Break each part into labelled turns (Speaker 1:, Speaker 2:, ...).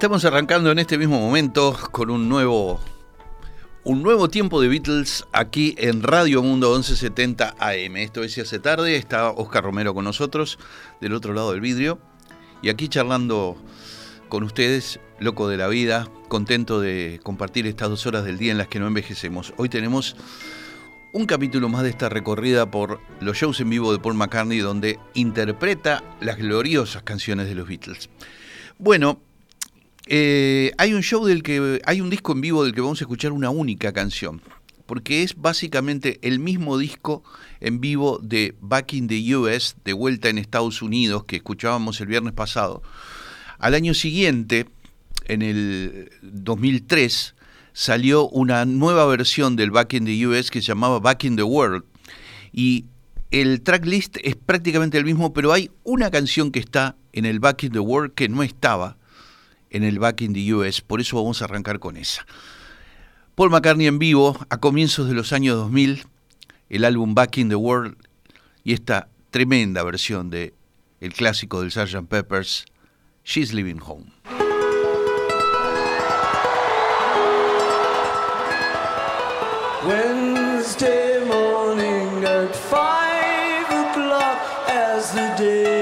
Speaker 1: Estamos arrancando en este mismo momento con un nuevo un nuevo tiempo de Beatles aquí en Radio Mundo 1170 AM. Esto es hace tarde, está Oscar Romero con nosotros del otro lado del vidrio y aquí charlando con ustedes, loco de la vida, contento de compartir estas dos horas del día en las que no envejecemos. Hoy tenemos un capítulo más de esta recorrida por los shows en vivo de Paul McCartney donde interpreta las gloriosas canciones de los Beatles. Bueno, eh, hay un show del que hay un disco en vivo del que vamos a escuchar una única canción, porque es básicamente el mismo disco en vivo de Back in the US, de vuelta en Estados Unidos, que escuchábamos el viernes pasado. Al año siguiente, en el 2003, salió una nueva versión del Back in the US que se llamaba Back in the World. Y el tracklist es prácticamente el mismo, pero hay una canción que está en el Back in the World que no estaba en el Back in the US, por eso vamos a arrancar con esa. Paul McCartney en vivo a comienzos de los años 2000, el álbum Back in the World y esta tremenda versión de el clásico del Sgt. Peppers, She's Living Home.
Speaker 2: Wednesday morning at five o'clock as the day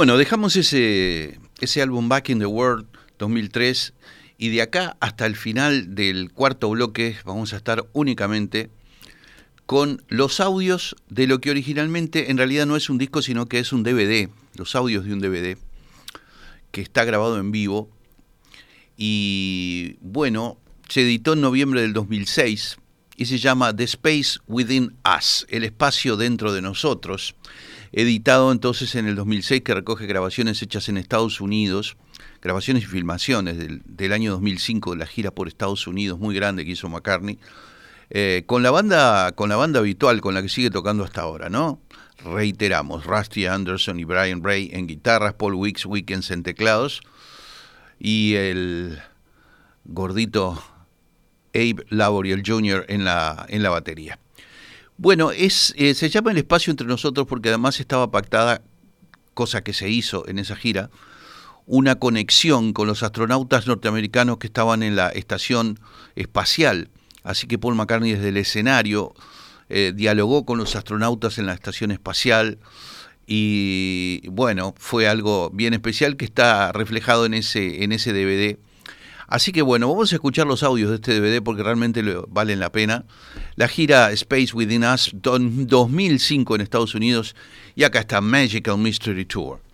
Speaker 1: Bueno, dejamos ese, ese álbum Back in the World 2003 y de acá hasta el final del cuarto bloque vamos a estar únicamente con los audios de lo que originalmente en realidad no es un disco, sino que es un DVD, los audios de un DVD, que está grabado en vivo. Y bueno, se editó en noviembre del 2006 y se llama The Space Within Us, el espacio dentro de nosotros, editado entonces en el 2006 que recoge grabaciones hechas en Estados Unidos, grabaciones y filmaciones del, del año 2005 de la gira por Estados Unidos muy grande que hizo McCartney eh, con la banda, con la banda habitual, con la que sigue tocando hasta ahora, ¿no? Reiteramos, Rusty Anderson y Brian Ray en guitarras, Paul Wicks Weekends en teclados y el gordito Abe Laboriel Jr. en la, en la batería. Bueno, es, eh, se llama el espacio entre nosotros porque además estaba pactada, cosa que se hizo en esa gira, una conexión con los astronautas norteamericanos que estaban en la estación espacial Así que Paul McCartney desde el escenario eh, dialogó con los astronautas en la estación espacial y bueno, fue algo bien especial que está reflejado en ese, en ese DVD. Así que bueno, vamos a escuchar los audios de este DVD porque realmente valen la pena. La gira Space Within Us 2005 en Estados Unidos y acá está Magical Mystery Tour.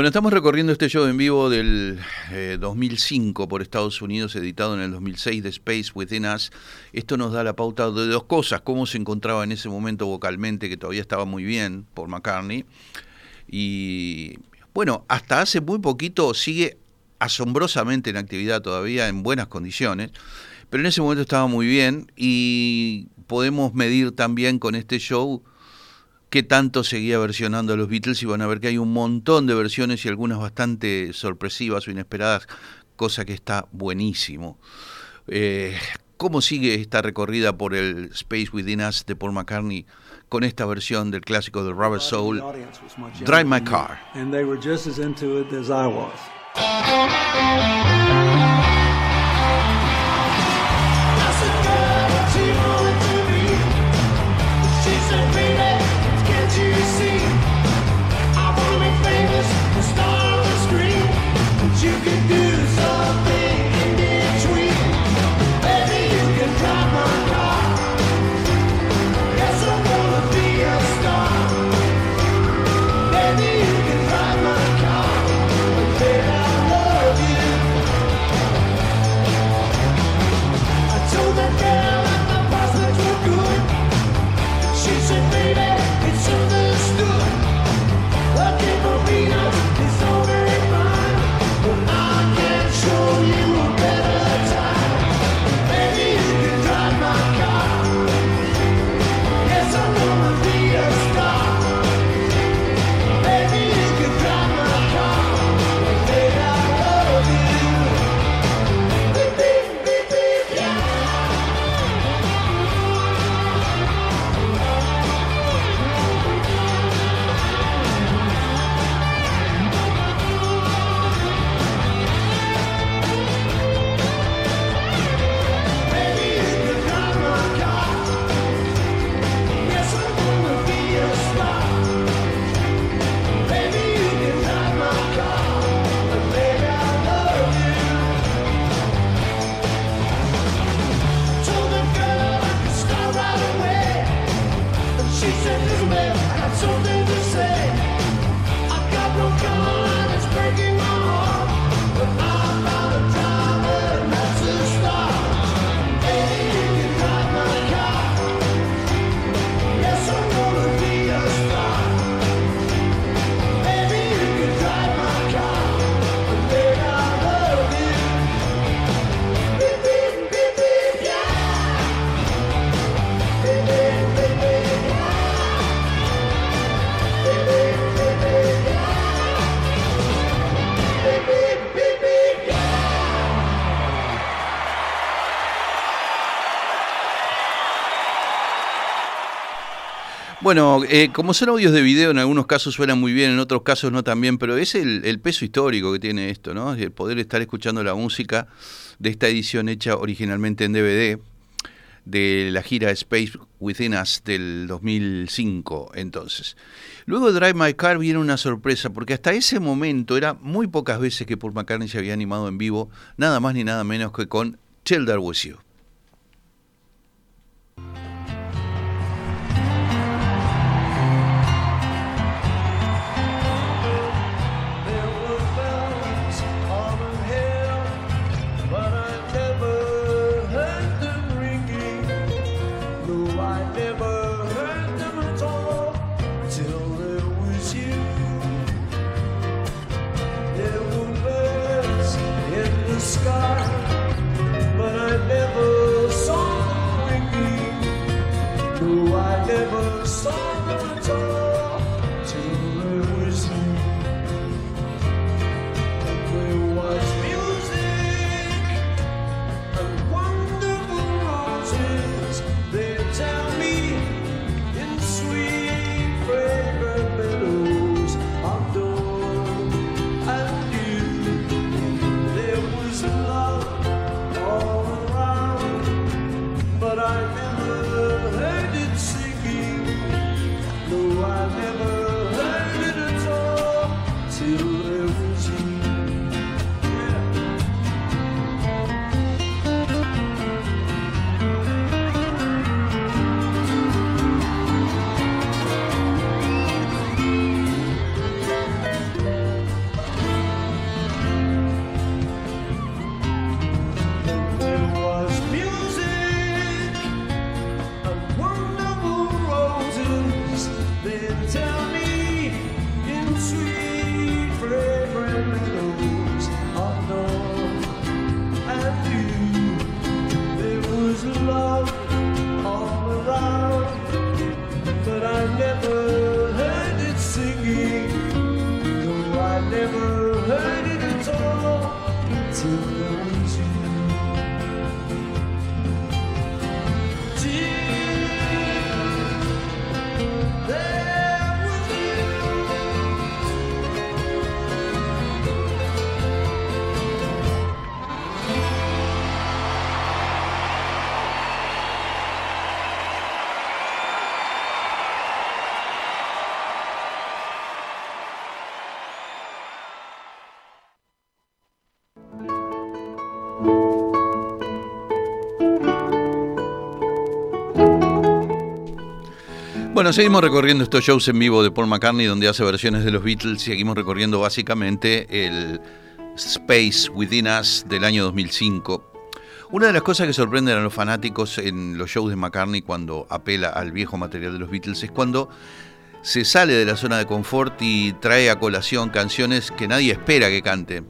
Speaker 1: Bueno, estamos recorriendo este show en vivo del eh, 2005 por Estados Unidos, editado en el 2006 de Space Within Us. Esto nos da la pauta de dos cosas, cómo se encontraba en ese momento vocalmente, que todavía estaba muy bien por McCartney. Y bueno, hasta hace muy poquito sigue asombrosamente en actividad todavía, en buenas condiciones, pero en ese momento estaba muy bien y podemos medir también con este show qué tanto seguía versionando a los Beatles y van a ver que hay un montón de versiones y algunas bastante sorpresivas o inesperadas, cosa que está buenísimo. Eh, cómo sigue esta recorrida por el Space Within Us de Paul McCartney con esta versión del clásico de Rubber Soul, Drive My Car.
Speaker 2: And they were just as into it as I was.
Speaker 1: Bueno, eh, como son audios de video, en algunos casos suenan muy bien, en otros casos no tan bien, pero es el, peso histórico que tiene esto, ¿no? El poder estar escuchando la música de esta edición hecha originalmente en DVD de la gira Space Within Us del 2005, entonces. Luego de Drive My Car viene una sorpresa, porque hasta ese momento era muy pocas veces que Paul McCartney se había animado en vivo, nada más ni nada menos que con There Was You. Bueno, seguimos recorriendo estos shows en vivo de Paul McCartney donde hace versiones de los Beatles. Seguimos recorriendo básicamente el Space Within Us del año 2005. Una de las cosas que sorprenden a los fanáticos en los shows de McCartney cuando apela al viejo material de los Beatles es cuando se sale de la zona de confort y trae a colación canciones que nadie espera que cante.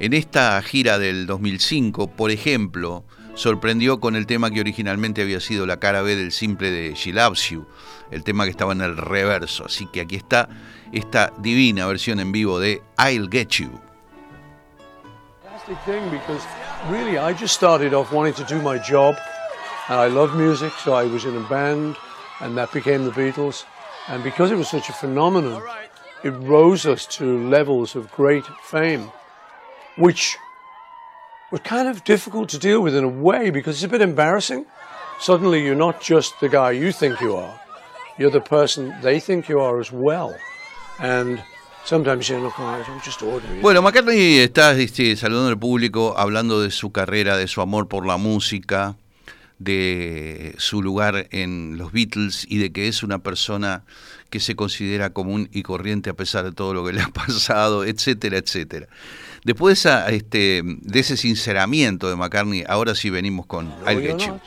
Speaker 1: En esta gira del 2005, por ejemplo, sorprendió con el tema que originalmente había sido la cara B del simple de She Loves You, el tema que estaba en el reverso. Así que aquí está esta divina versión en vivo de I'll Get You.
Speaker 2: thing because really I just started off wanting to do my job and I love music so I was in a band and that became the Beatles and because it was such a phenomenon it rose us to levels of great fame which were kind of difficult to deal with in a way because it's a bit embarrassing. Suddenly you're not just the guy you think you are you're the person they think you are as well. And sometimes you're just ordinary.
Speaker 1: Bueno, McCartney está este, saludando al público, hablando de su carrera, de su amor por la música, de su lugar en los Beatles y de que es una persona que se considera común y corriente a pesar de todo lo que le ha pasado, etcétera, etcétera. Después de, esa, este, de ese sinceramiento de McCartney, ahora sí venimos con
Speaker 2: No,
Speaker 1: I'll
Speaker 2: you're
Speaker 1: Get You.
Speaker 2: not.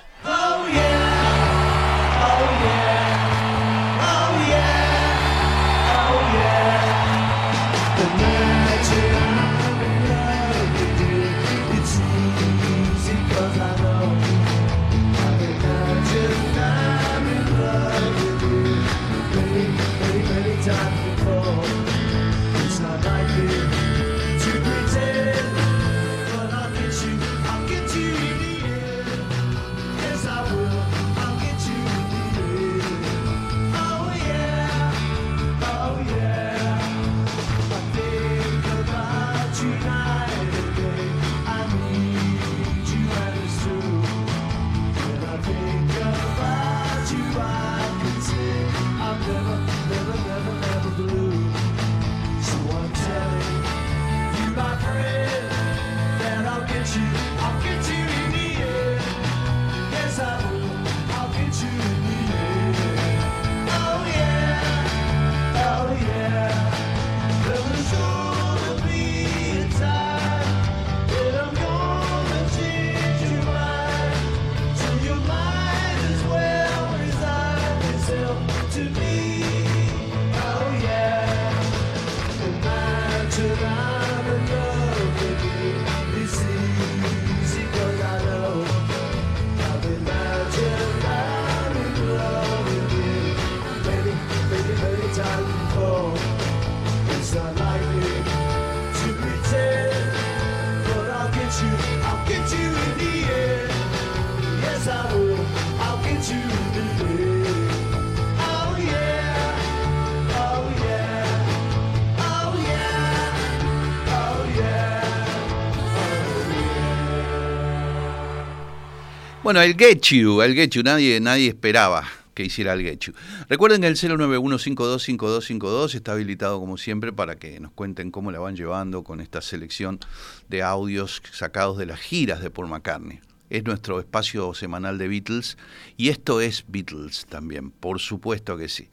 Speaker 1: Bueno, el Get You, el Get You, nadie, nadie esperaba que hiciera el Get You. Recuerden que el 091525252 está habilitado como siempre para que nos cuenten cómo la van llevando con esta selección de audios sacados de las giras de Paul McCartney. Es nuestro espacio semanal de Beatles y esto es Beatles también, por supuesto que sí.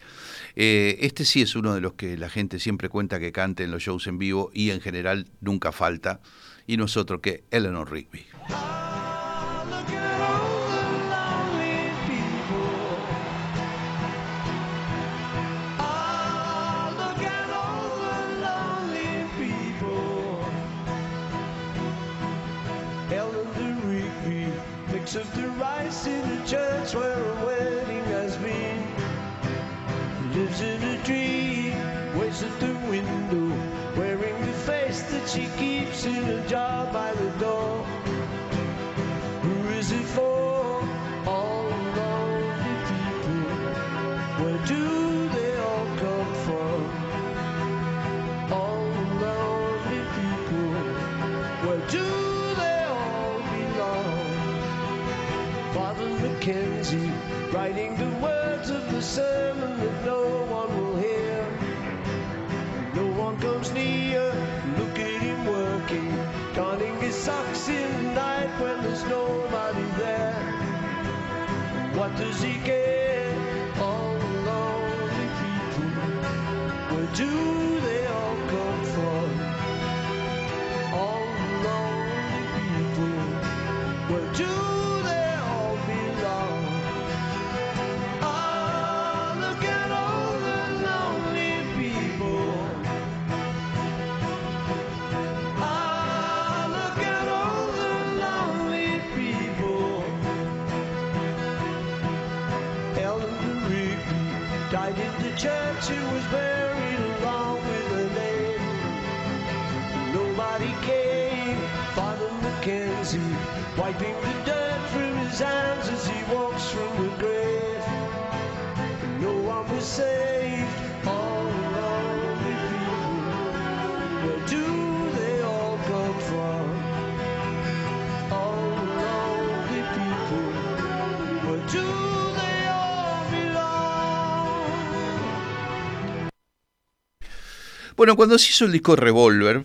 Speaker 1: Eh, este sí es uno de los que la gente siempre cuenta que cante en los shows en vivo y en general nunca falta, y nosotros que Eleanor Rigby.
Speaker 2: His socks in night when there's nobody there. What does he get?
Speaker 1: Bueno, cuando se hizo el disco Revolver,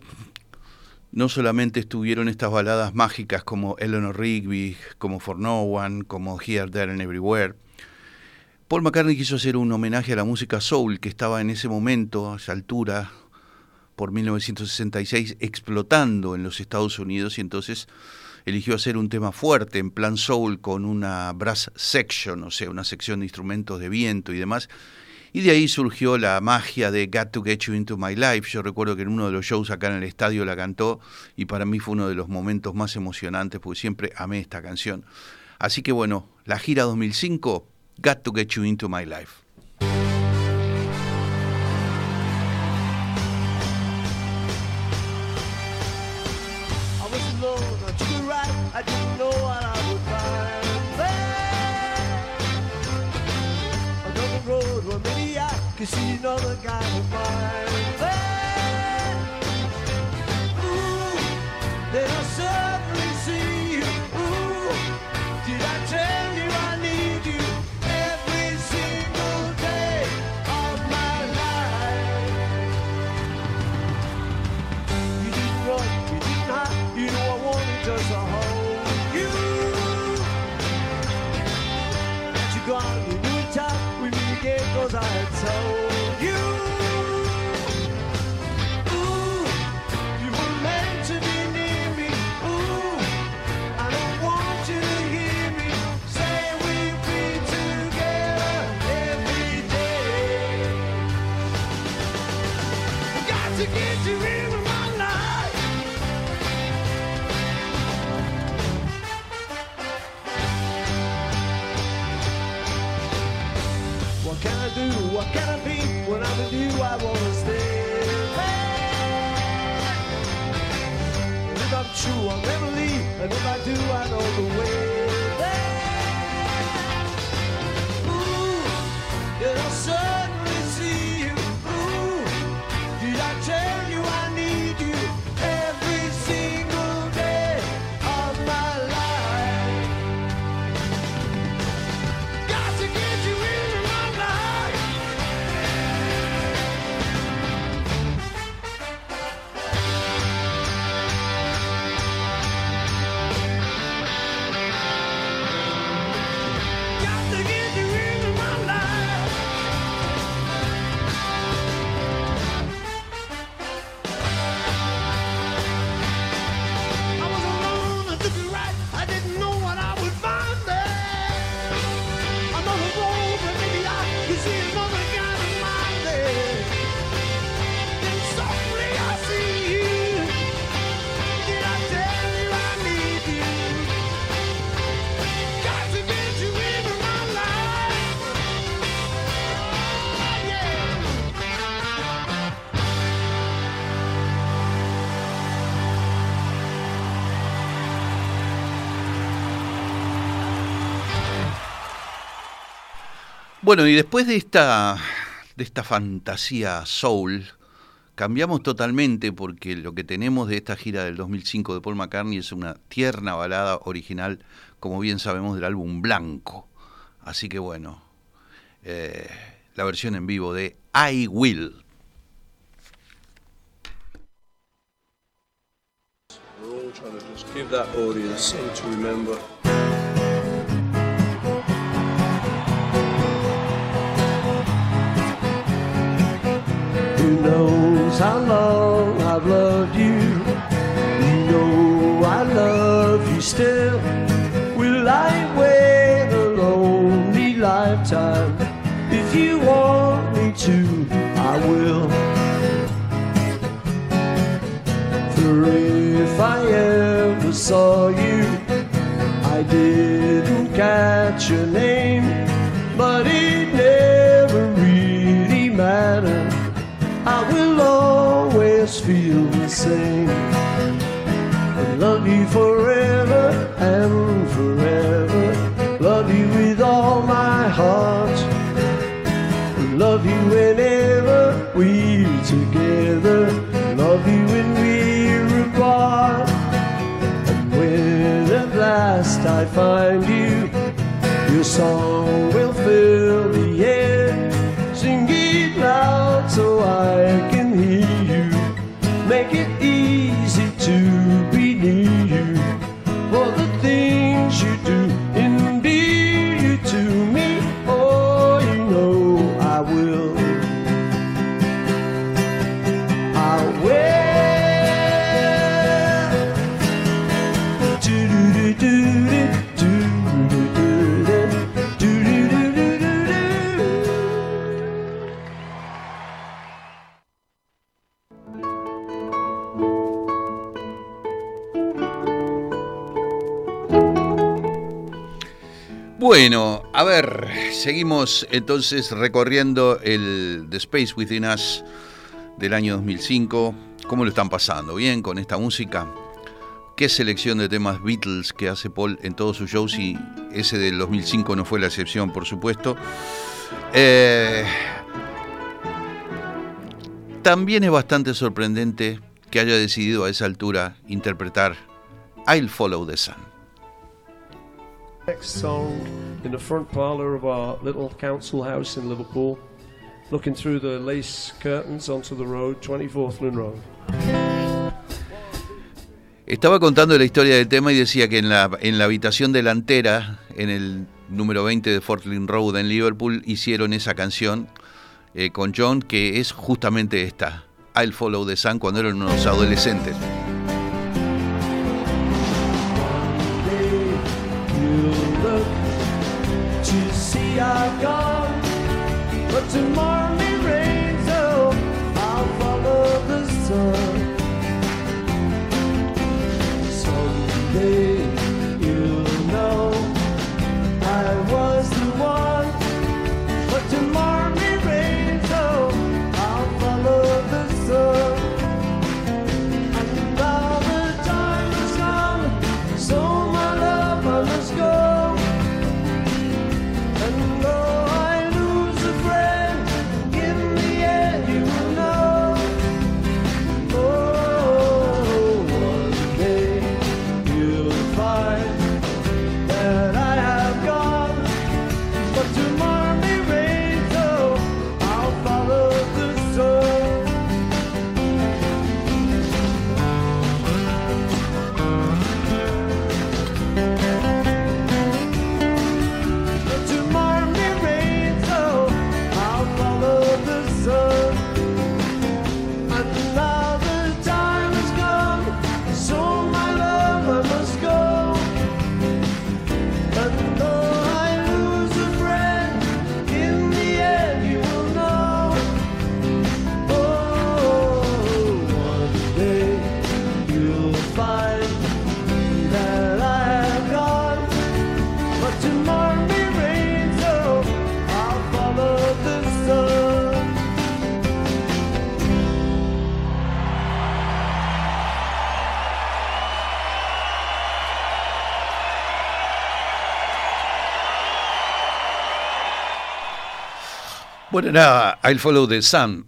Speaker 1: no solamente estuvieron estas baladas mágicas como Eleanor Rigby, como For No One, como Here, There and Everywhere. Paul McCartney quiso hacer un homenaje a la música soul que estaba en ese momento, a esa altura, por 1966, explotando en los Estados Unidos y entonces eligió hacer un tema fuerte en plan soul con una brass section, o sea, una sección de instrumentos de viento y demás. Y de ahí surgió la magia de Got to Get You Into My Life. Yo recuerdo que en uno de los shows acá en el estadio la cantó y para mí fue uno de los momentos más emocionantes porque siempre amé esta canción. Así que bueno, la gira 2005, Got to Get You Into My Life.
Speaker 2: I was alone, I took a ride, I didn't know what I would find there. Another road where maybe I could see another guy I wanna stay. And if I'm true, I'll never leave. And if I do, I know the way.
Speaker 1: Bueno, y después de esta, de esta fantasía soul, cambiamos totalmente porque lo que tenemos de esta gira del 2005 de Paul McCartney es una tierna balada original, como bien sabemos, del álbum Blanco. Así que bueno, eh, la versión en vivo de I Will.
Speaker 3: We're
Speaker 4: audience.
Speaker 2: Who knows how long I've loved you? You know I love you still. Will I wait a lonely lifetime? If you want me to, I will. I find you, your song
Speaker 1: Bueno, a ver, seguimos entonces recorriendo el The Space Within Us del año 2005. ¿Cómo lo están pasando? ¿Bien con esta música? ¿Qué selección de temas Beatles que hace Paul en todos sus shows? Y ese del 2005 no fue la excepción, por supuesto. Eh, también es bastante sorprendente que haya decidido a esa altura interpretar I'll Follow the Sun.
Speaker 4: Next song in the front parlour of our little council house in Liverpool, looking through the lace curtains onto the road, 20 Forthland Road.
Speaker 1: Estaba contando la historia del tema y decía que en la, en la habitación delantera, en el número 20 de Fortland Road en Liverpool, hicieron esa canción eh, con John, que es justamente esta, I'll Follow the Sun, cuando eran unos adolescentes.
Speaker 2: Gone, but tomorrow may rain, so I'll follow the sun. Someday
Speaker 1: era I'll Follow the Sun.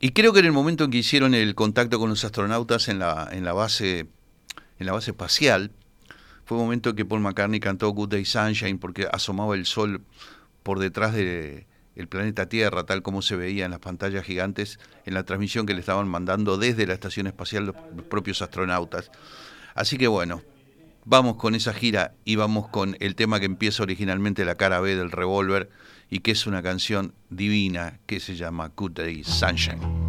Speaker 1: Y creo que en el momento en que hicieron el contacto con los astronautas en la, en la base en la base espacial, fue un momento que Paul McCartney cantó Good Day Sunshine porque asomaba el sol por detrás de el planeta Tierra, tal como se veía en las pantallas gigantes en la transmisión que le estaban mandando desde la estación espacial los propios astronautas. Así que bueno, vamos con esa gira y vamos con el tema que empieza originalmente la cara B del revólver y que es una canción divina que se llama Good Day Sunshine.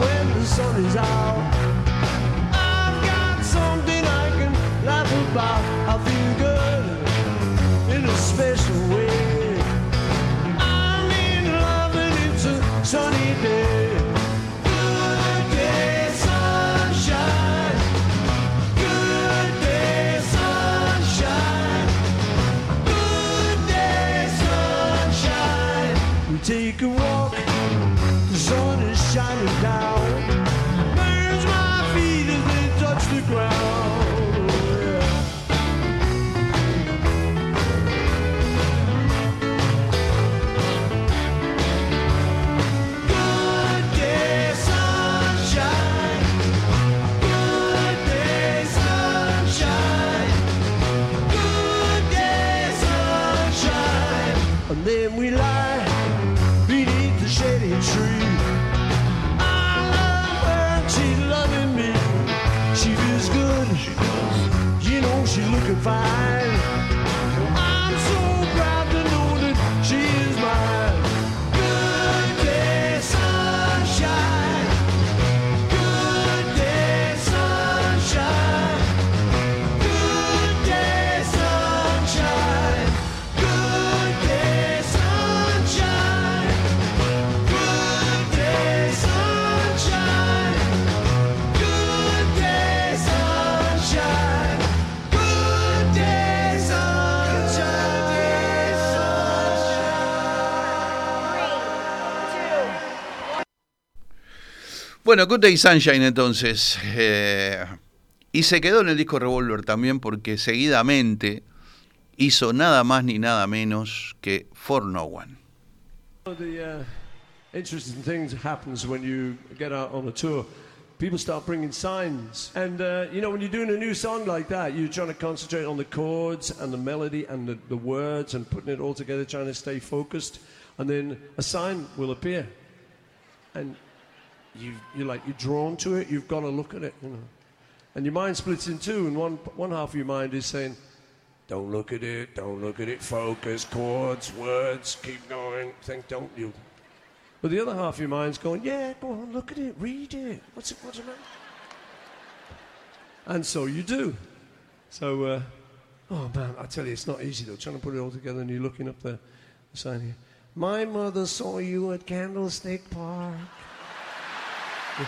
Speaker 2: When the sun is out, can wait. She's
Speaker 1: Bueno, Good Day Sunshine entonces. eh, y se quedó en el disco Revolver también porque seguidamente hizo nada más ni nada menos que For No One.
Speaker 4: The uh, interesting things happens when you get out on a tour. People start bringing signs, and uh, you know when you're doing a new song like that, you're trying to concentrate on the chords and the melody and the, the words and putting it all together, trying to stay focused. And then a sign will appear, and you you're like you're drawn to it. You've got to look at it, you know. And your mind splits in two, and one one half of your mind is saying, don't look at it, don't look at it, focus, chords, words, keep going, think, don't you? But the other half of your mind's going, yeah, go on, look at it, read it. What's it, what's it? And so you do. So, uh, oh man, I tell you, it's not easy though, trying to put it all together and you're looking up the, the sign here. My mother saw you at Candlestick Park. No!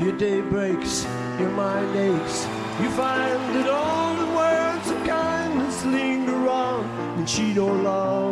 Speaker 4: Your day breaks, your mind aches. You find that all the words of kindness linger on, and she no longer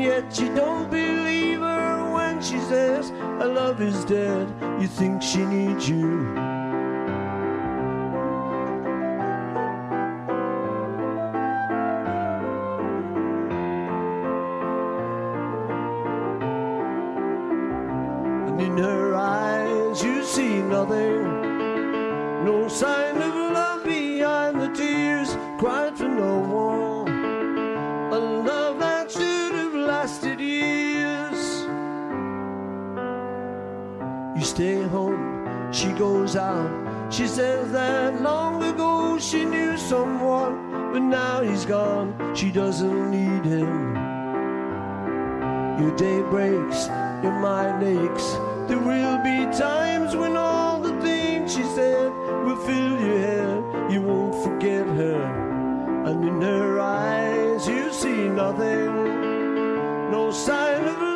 Speaker 4: and yet you don't believe her when she says, Her love is dead. You think she needs you. Stay home, she goes out. She says that long ago she knew someone
Speaker 2: but now he's gone. She doesn't need him. Your day breaks, your mind aches. There will be times when all the things she said will fill your head. You won't forget her, and in her eyes you see nothing. No sign of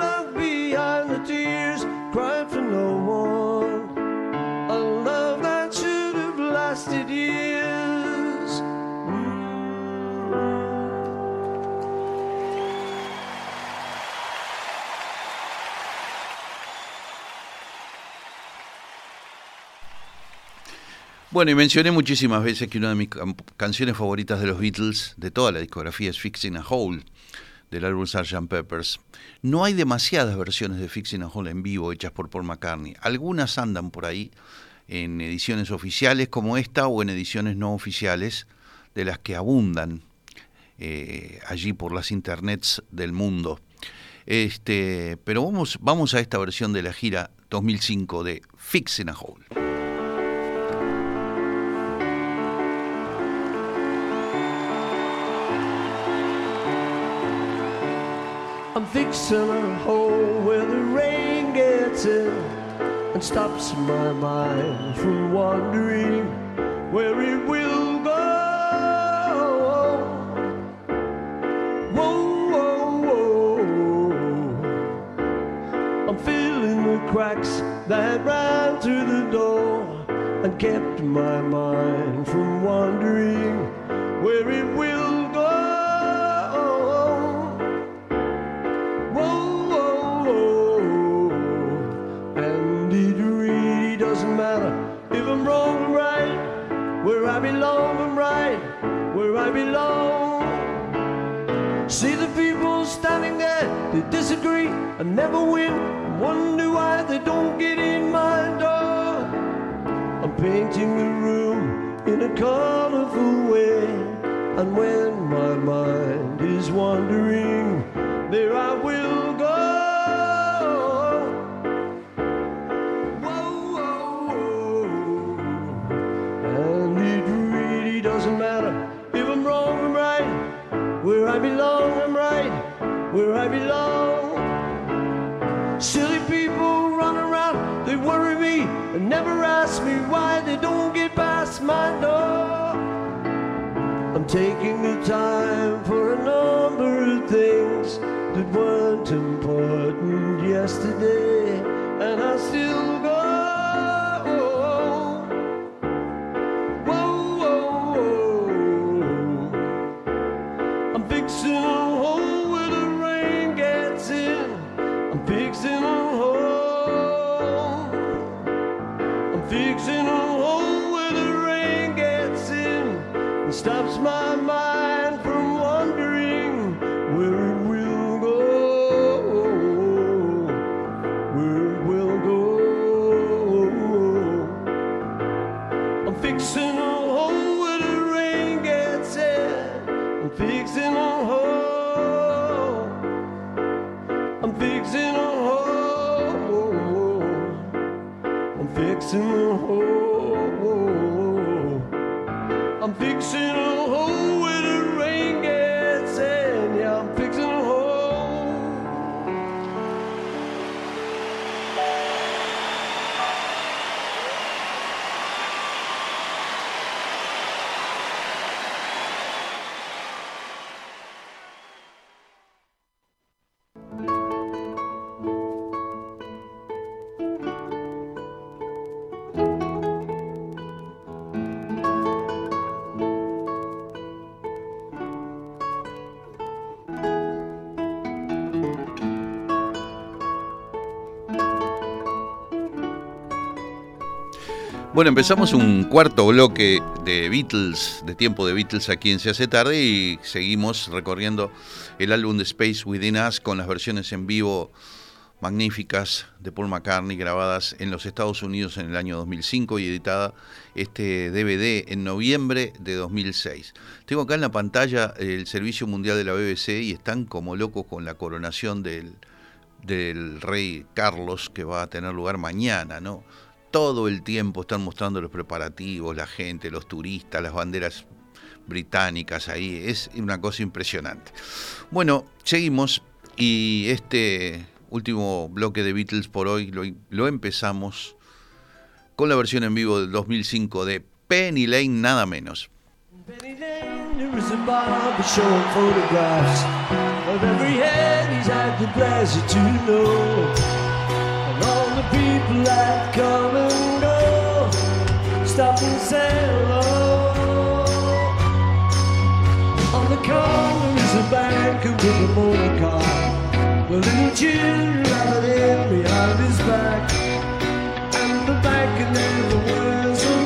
Speaker 1: Bueno, y mencioné muchísimas veces que una de mis canciones favoritas de los Beatles, de toda la discografía, es Fixing a Hole, del álbum Sgt. Peppers. No hay demasiadas versiones de Fixing a Hole en vivo hechas por Paul McCartney. Algunas andan por ahí en ediciones oficiales como esta o en ediciones no oficiales de las que abundan eh, allí por las internets del mundo. Este, pero vamos, vamos a esta versión de la gira 2005 de Fixing a Hole.
Speaker 2: I'm fixing a hole where the rain gets in and stops my mind from wandering where it will go. Whoa, whoa, whoa. I'm filling the cracks that ran through the door and kept my mind from wandering where it will belong, I'm right. Where I belong. See the people standing there, they disagree and never win. Wonder why they don't get in my door. I'm painting the room in a colorful way. And when my mind is wandering, there I will I belong. Silly people run around, they worry me and never ask me why they don't get past my door. I'm taking the time for a number of things that weren't important yesterday, and I still
Speaker 1: Bueno, empezamos un cuarto bloque de Beatles, de tiempo de Beatles aquí en Se hace tarde y seguimos recorriendo el álbum de Space Within Us con las versiones en vivo magníficas de Paul McCartney grabadas en los Estados Unidos en el año 2005 y editada este DVD en noviembre de 2006. Tengo acá en la pantalla el Servicio Mundial de la BBC y están como locos con la coronación del, del rey Carlos que va a tener lugar mañana, ¿no? Todo el tiempo están mostrando los preparativos, la gente, los turistas, las banderas británicas ahí, es una cosa impresionante. Bueno, seguimos y este último bloque de Beatles por hoy lo, empezamos con la versión en vivo del 2005 de Penny Lane, nada menos.
Speaker 2: Penny Lane, is a photographs of every head he's had the pleasure to know. All the people that come and go stop and say hello. On the corner is a banker with a motor car. Little children in behind his back. And the banker never wears a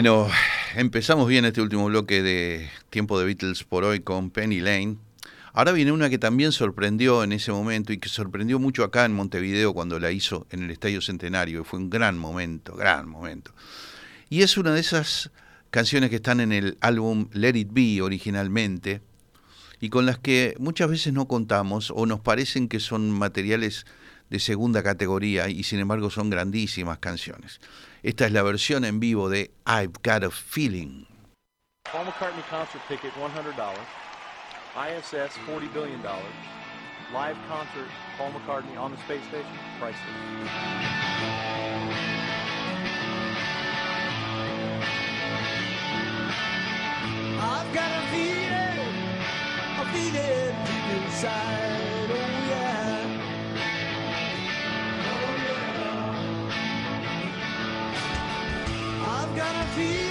Speaker 1: Bueno, empezamos bien este último bloque de Tiempo de Beatles por hoy con Penny Lane. Ahora viene una que también sorprendió en ese momento y que sorprendió mucho acá en Montevideo cuando la hizo en el Estadio Centenario. Fue un gran momento, gran momento. Y es una de esas canciones que están en el álbum Let It Be originalmente y con las que muchas veces no contamos o nos parecen que son materiales de segunda categoría y sin embargo son grandísimas canciones. Esta es la versión en vivo de I've Got a Feeling.
Speaker 3: Paul McCartney concert ticket $100. ISS $40 billion. Live concert Paul McCartney on the space station priceless.
Speaker 2: I've got a feeling, a feeling deep inside. I gonna feel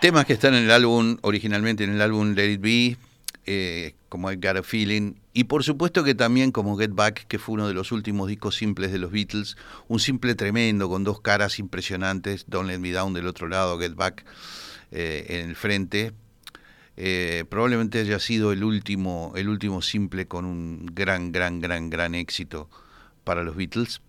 Speaker 1: Temas que están en el álbum, originalmente en el álbum Let It Be, eh, como I Got a Feeling, y por supuesto que también como Get Back, que fue uno de los últimos discos simples de los Beatles, un simple tremendo con dos caras impresionantes, Don't Let Me Down del otro lado, Get Back eh, en el frente. Eh, probablemente haya sido el último, el último simple con un gran, gran, gran, gran éxito para los Beatles.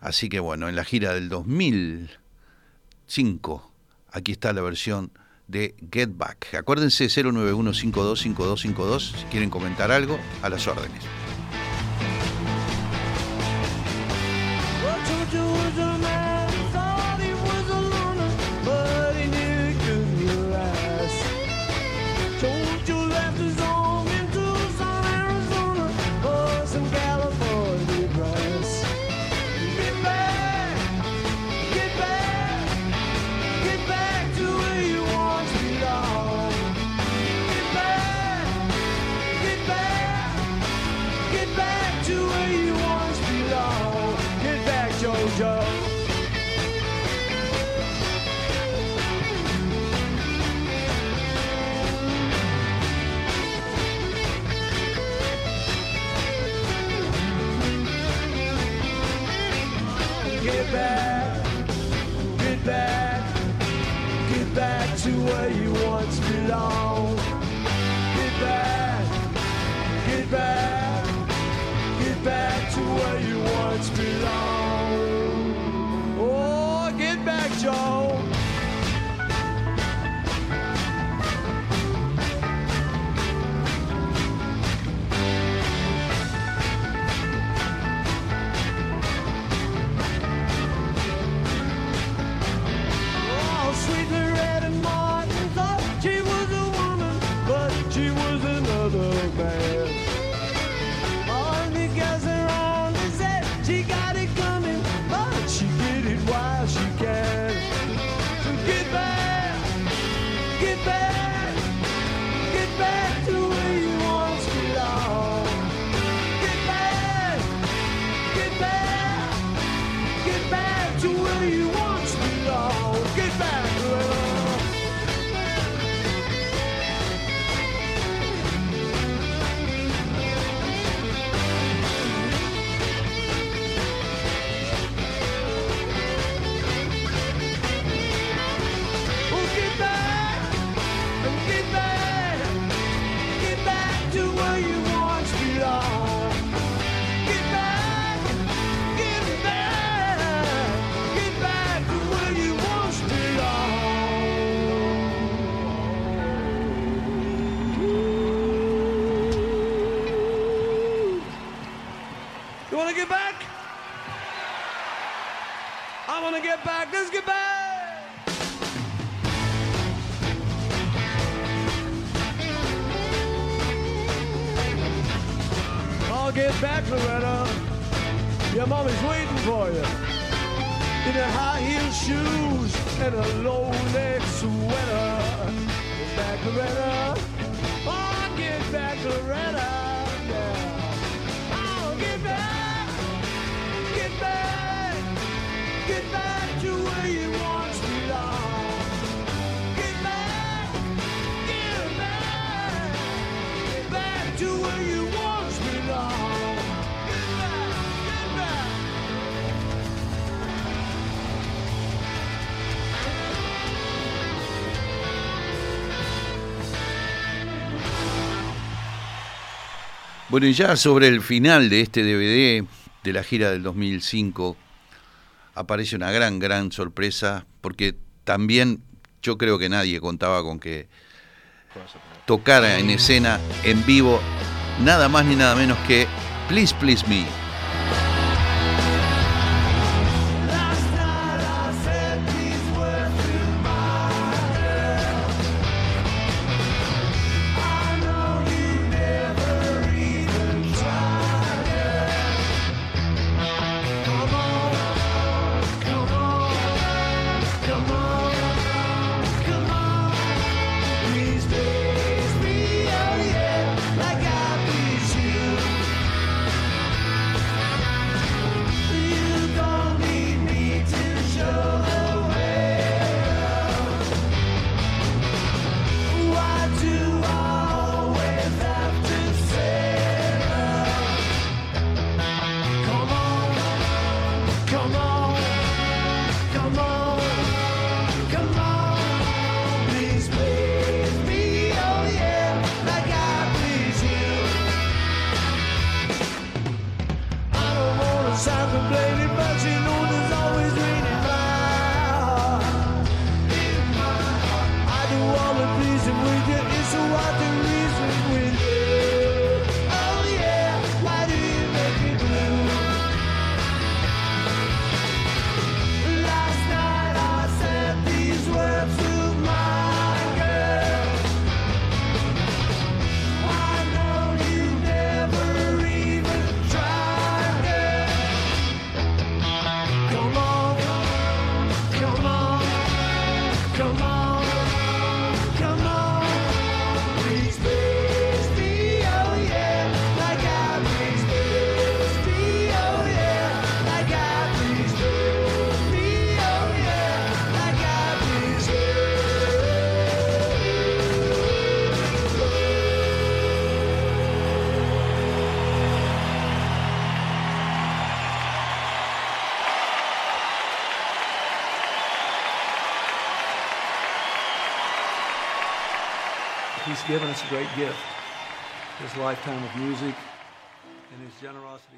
Speaker 1: Así que bueno, en la gira del 2005, aquí está la versión de Get Back. Acuérdense 091525252 si quieren comentar algo, a las órdenes.
Speaker 2: Where you once belonged. Get back, get back, I wanna get back. Let's get back. I'll get back, Loretta. Your mommy's waiting for you. In her high heel shoes and a low neck sweater. Get back, Loretta. Oh, get back, Loretta.
Speaker 1: Bueno, y ya sobre el final de este DVD de la gira del 2005 aparece una gran, gran sorpresa, porque también yo creo que nadie contaba con que tocara en escena, en vivo, nada más ni nada menos que Please Please Me.
Speaker 5: Given us a great gift his lifetime of music and his generosity.